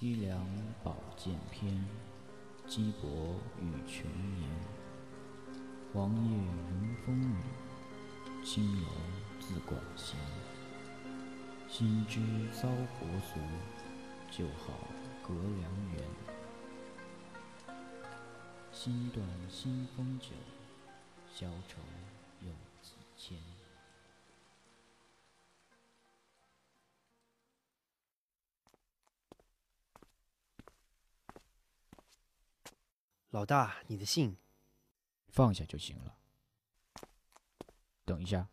凄凉宝剑篇，羁泊与穷年。黄叶迎风雨，青楼自广闲。心知遭国俗，就好隔良缘。心断新丰酒，消愁又几千。老大，你的信。放下就行了。等一下，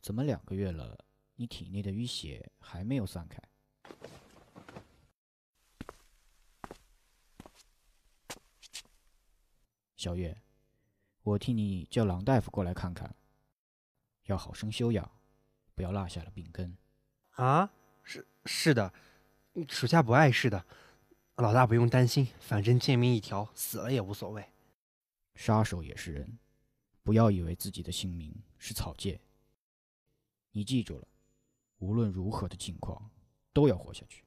怎么两个月了，你体内的淤血还没有散开？小月，我替你叫郎大夫过来看看，要好生休养，不要落下了病根。啊，是是的，属下不碍事的。老大不用担心，反正贱命一条，死了也无所谓。杀手也是人，不要以为自己的性命是草芥。你记住了，无论如何的境况，都要活下去。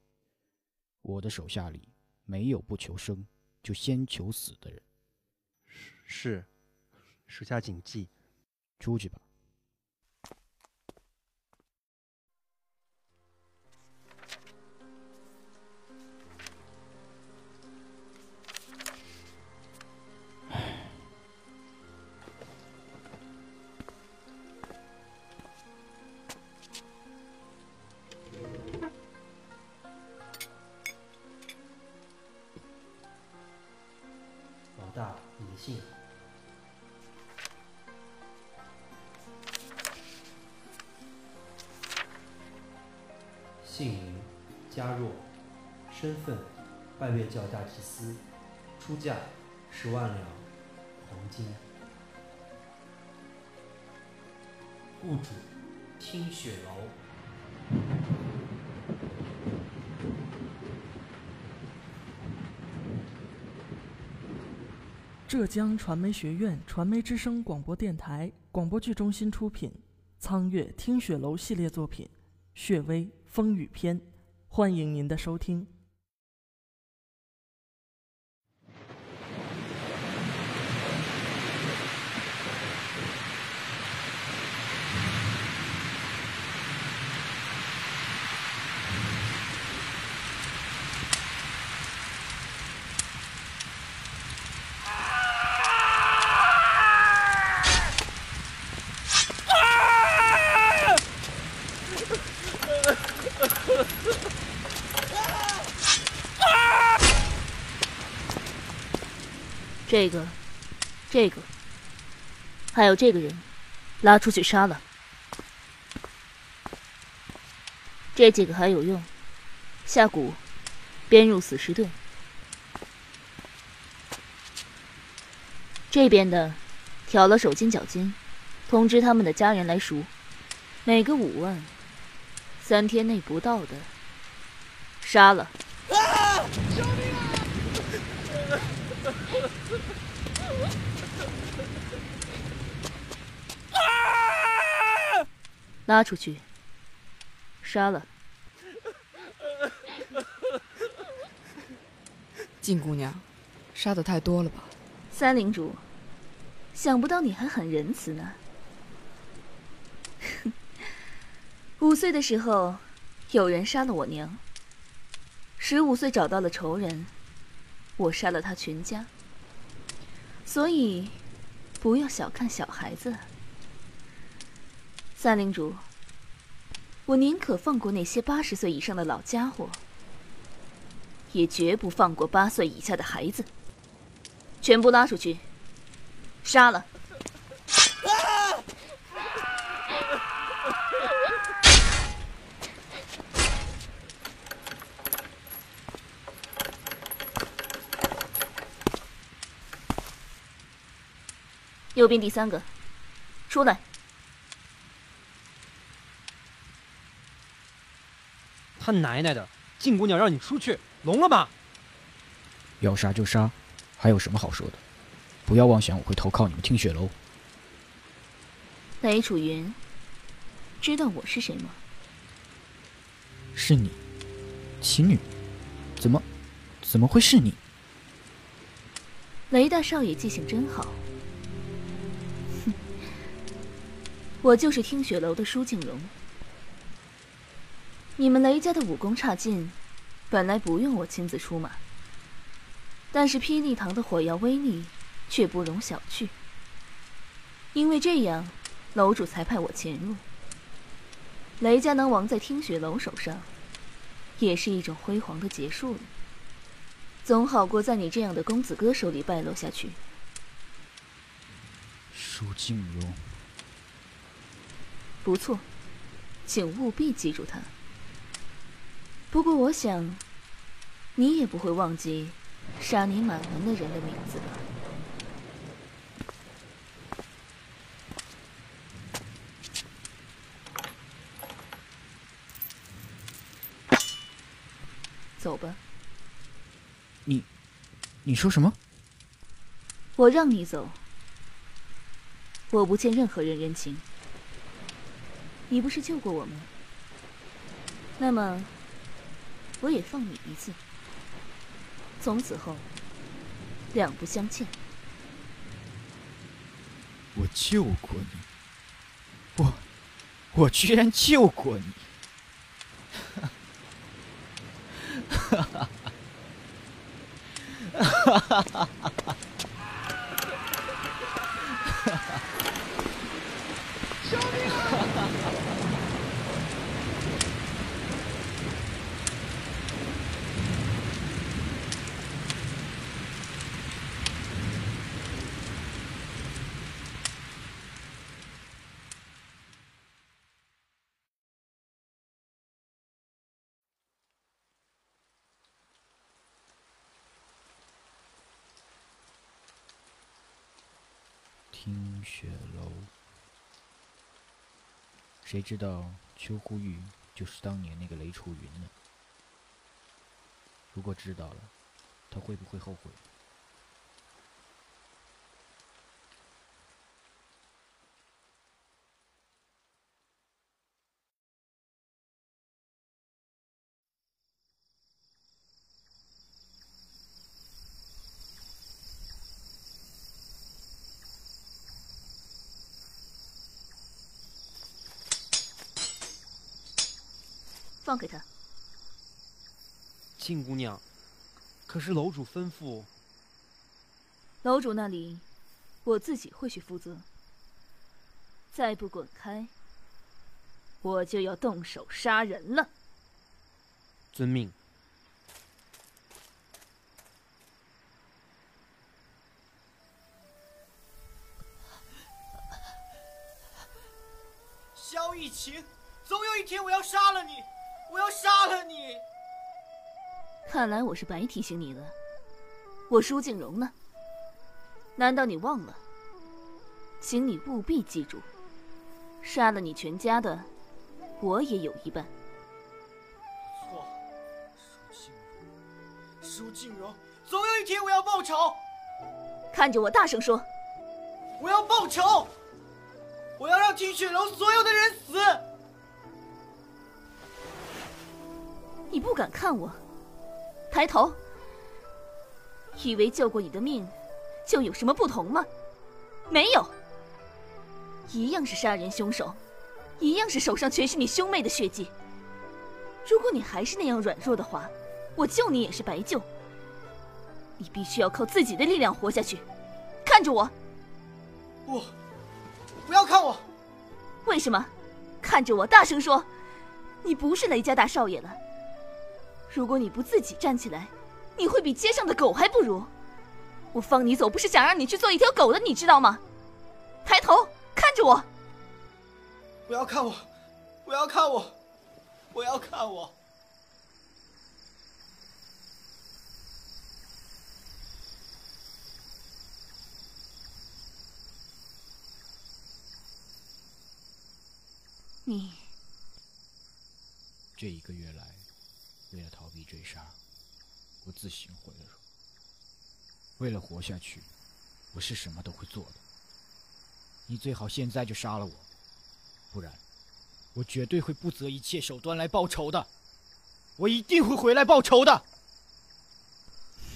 我的手下里没有不求生就先求死的人。是，属下谨记。出去吧。信，姓名：嘉若，身份：拜月教大祭司，出价十万两黄金，雇主：听雪楼。浙江传媒学院传媒之声广播电台广播剧中心出品，《苍月听雪楼》系列作品《血薇风雨篇》，欢迎您的收听。这个，这个，还有这个人，拉出去杀了。这几个还有用，下蛊，编入死尸队。这边的，挑了手筋脚筋，通知他们的家人来赎，每个五万，三天内不到的，杀了。拉出去，杀了。静姑娘，杀的太多了吧？三领主，想不到你还很仁慈呢。五岁的时候，有人杀了我娘。十五岁找到了仇人，我杀了他全家。所以，不要小看小孩子。三领主，我宁可放过那些八十岁以上的老家伙，也绝不放过八岁以下的孩子。全部拉出去，杀了！右边第三个，出来。他奶奶的，静姑娘让你出去，聋了吗？要杀就杀，还有什么好说的？不要妄想我会投靠你们听雪楼。雷楚云，知道我是谁吗？是你，奇女，怎么，怎么会是你？雷大少爷记性真好。哼，我就是听雪楼的舒静荣。你们雷家的武功差劲，本来不用我亲自出马，但是霹雳堂的火药威力却不容小觑。因为这样，楼主才派我潜入。雷家能亡在听雪楼手上。也是一种辉煌的结束了，总好过在你这样的公子哥手里败落下去。舒静荣，不错，请务必记住他。不过我想，你也不会忘记杀你满门的人的名字吧？走吧。你，你说什么？我让你走。我不欠任何人人情。你不是救过我吗？那么，我也放你一次。从此后，两不相欠。我救过你，我，我居然救过你！哈哈哈哈哈哈！听雪楼，谁知道秋呼玉就是当年那个雷楚云呢？如果知道了，他会不会后悔？放给他，静姑娘。可是楼主吩咐，楼主那里，我自己会去负责。再不滚开，我就要动手杀人了。遵命。萧逸晴，总有一天我要杀了你。我要杀了你！看来我是白提醒你了。我舒静荣呢？难道你忘了？请你务必记住，杀了你全家的，我也有一半。错，舒静荣，舒静荣，总有一天我要报仇！看着我，大声说！我要报仇！我要让听雪楼所有的人死！你不敢看我，抬头，以为救过你的命就有什么不同吗？没有，一样是杀人凶手，一样是手上全是你兄妹的血迹。如果你还是那样软弱的话，我救你也是白救。你必须要靠自己的力量活下去。看着我，不，不要看我。为什么？看着我，大声说，你不是雷家大少爷了。如果你不自己站起来，你会比街上的狗还不如。我放你走，不是想让你去做一条狗的，你知道吗？抬头看着我，不要看我，不要看我，不要看我。你这一个月来。为了逃避追杀，我自行毁了。为了活下去，我是什么都会做的。你最好现在就杀了我，不然，我绝对会不择一切手段来报仇的。我一定会回来报仇的。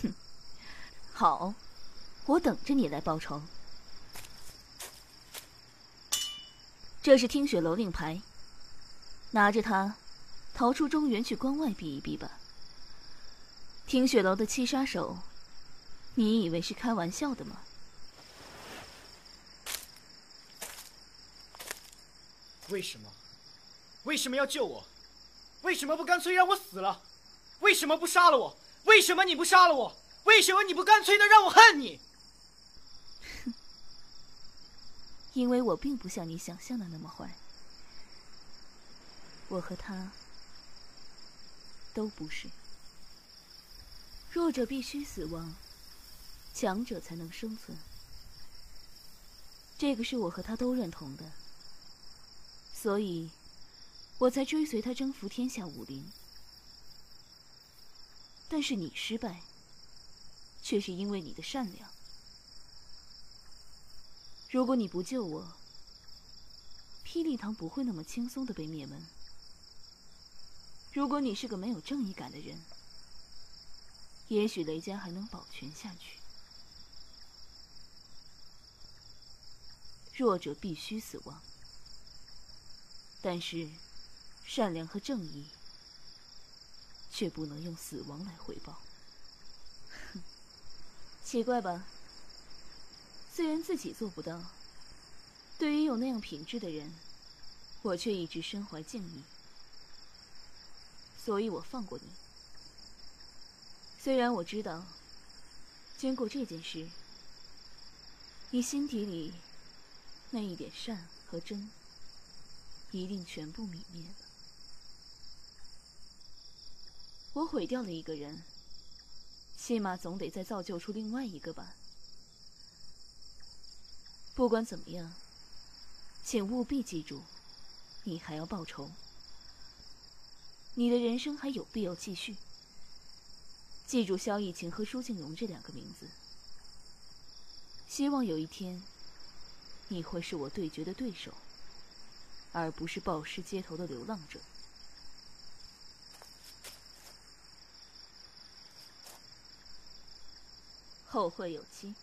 哼好，我等着你来报仇。这是听雪楼令牌，拿着它，逃出中原去关外避一避吧。听雪楼的七杀手，你以为是开玩笑的吗？为什么？为什么要救我？为什么不干脆让我死了？为什么不杀了我？为什么你不杀了我？为什么你不干脆的让我恨你？因为我并不像你想象的那么坏，我和他都不是。弱者必须死亡，强者才能生存。这个是我和他都认同的，所以，我才追随他征服天下武林。但是你失败，却是因为你的善良。如果你不救我，霹雳堂不会那么轻松的被灭门。如果你是个没有正义感的人，也许雷家还能保全下去。弱者必须死亡，但是善良和正义却不能用死亡来回报。哼，奇怪吧？虽然自己做不到，对于有那样品质的人，我却一直深怀敬意，所以我放过你。虽然我知道，经过这件事，你心底里那一点善和真，一定全部泯灭了。我毁掉了一个人，起码总得再造就出另外一个吧。不管怎么样，请务必记住，你还要报仇。你的人生还有必要继续。记住萧逸晴和舒静荣这两个名字。希望有一天，你会是我对决的对手，而不是暴尸街头的流浪者。后会有期。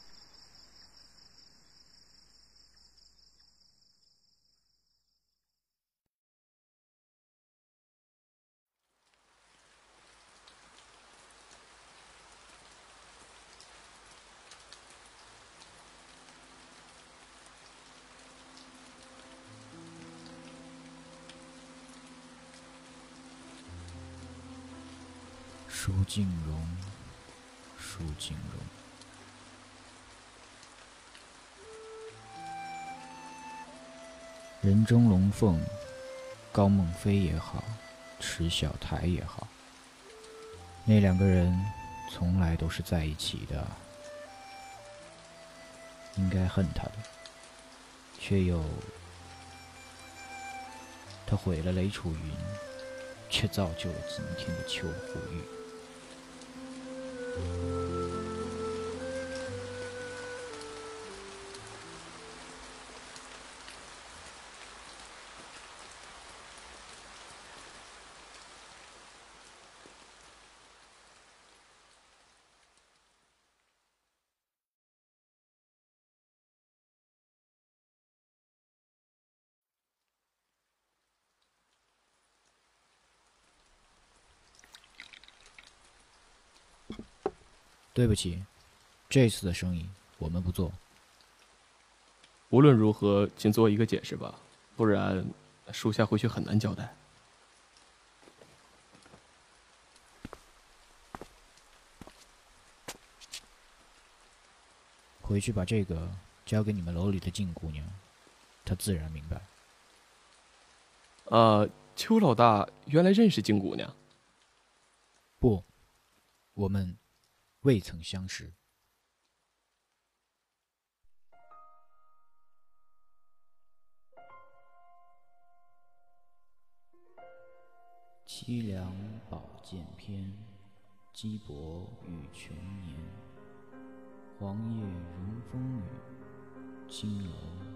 舒静荣，舒静荣。人中龙凤，高梦飞也好，池小台也好，那两个人从来都是在一起的。应该恨他的，却又他毁了雷楚云，却造就了今天的邱护玉。Thank you. 对不起，这次的生意我们不做。无论如何，请做一个解释吧，不然属下回去很难交代。回去把这个交给你们楼里的静姑娘，她自然明白。呃，邱老大原来认识静姑娘。不，我们未曾相识。凄凉宝剑篇，鸡伯与穷年。黄叶迎风雨，青楼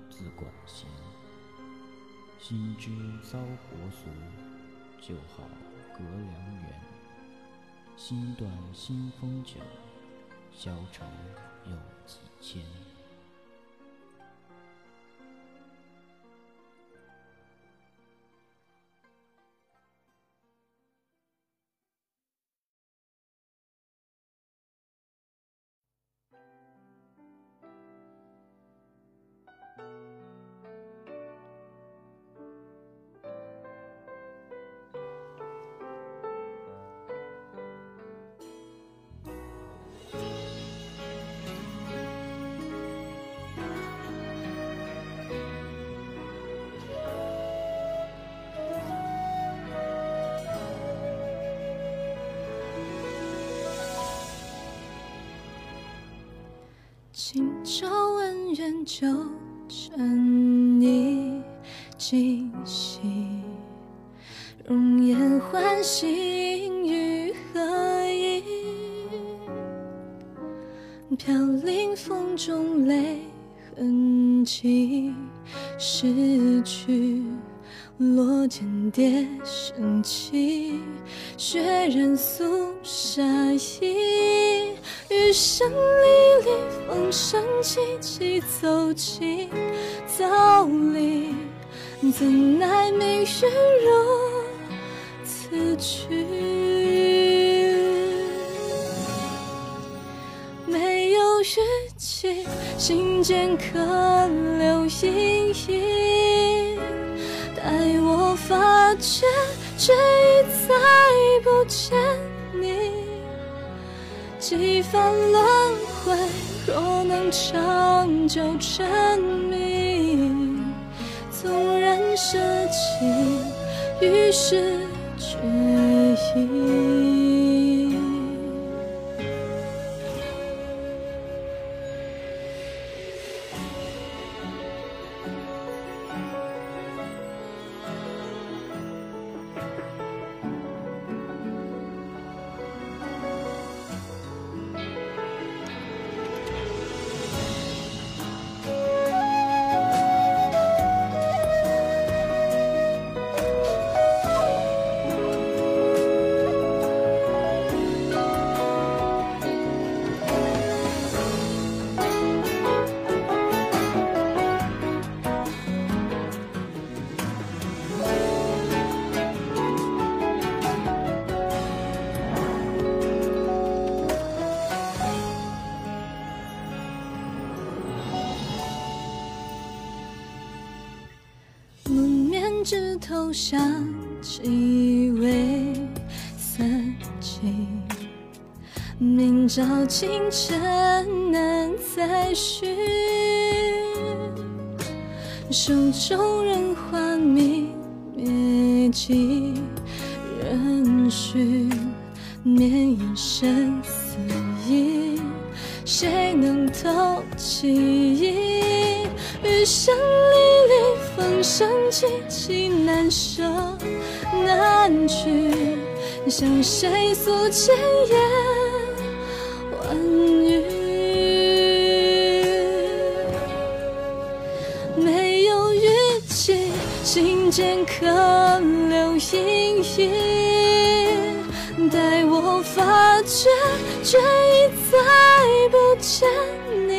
自管闲。心知遭国俗，就好隔良缘。心断新风酒，消愁有几千。朝恩怨就趁你惊喜，容颜唤醒于何意？飘零风中泪痕迹，失去落间蝶声起，血染素纱衣。雨声沥沥风声凄凄走进走离，怎奈命运如此去。没有语气，心间可留阴影。待我发觉，却已再不见你。几番轮回，若能长久沉迷，纵然舍弃，于是决意。头香几味散尽，明朝清晨难再续。手中人花明灭迹，人须绵延生死意，谁能透其意？余生历历风声凄凄难舍难去，向谁诉千言万语？没有语气，心间可留阴影。待我发觉，却已再不见你。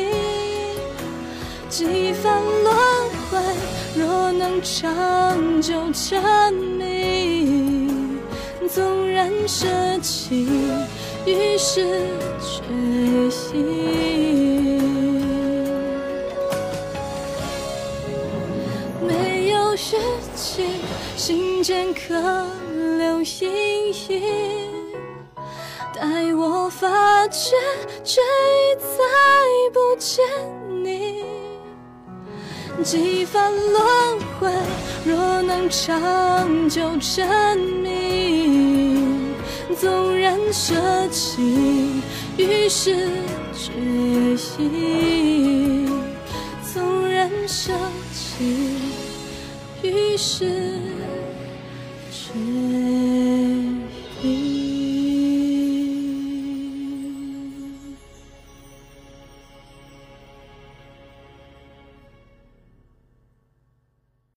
几番轮，若能长久沉迷，纵然舍弃，于是决意。没有语气，心间可留阴影。待我发觉，却已再不见你。几番轮回若能长久证明纵然舍弃于是决意纵然舍弃于是决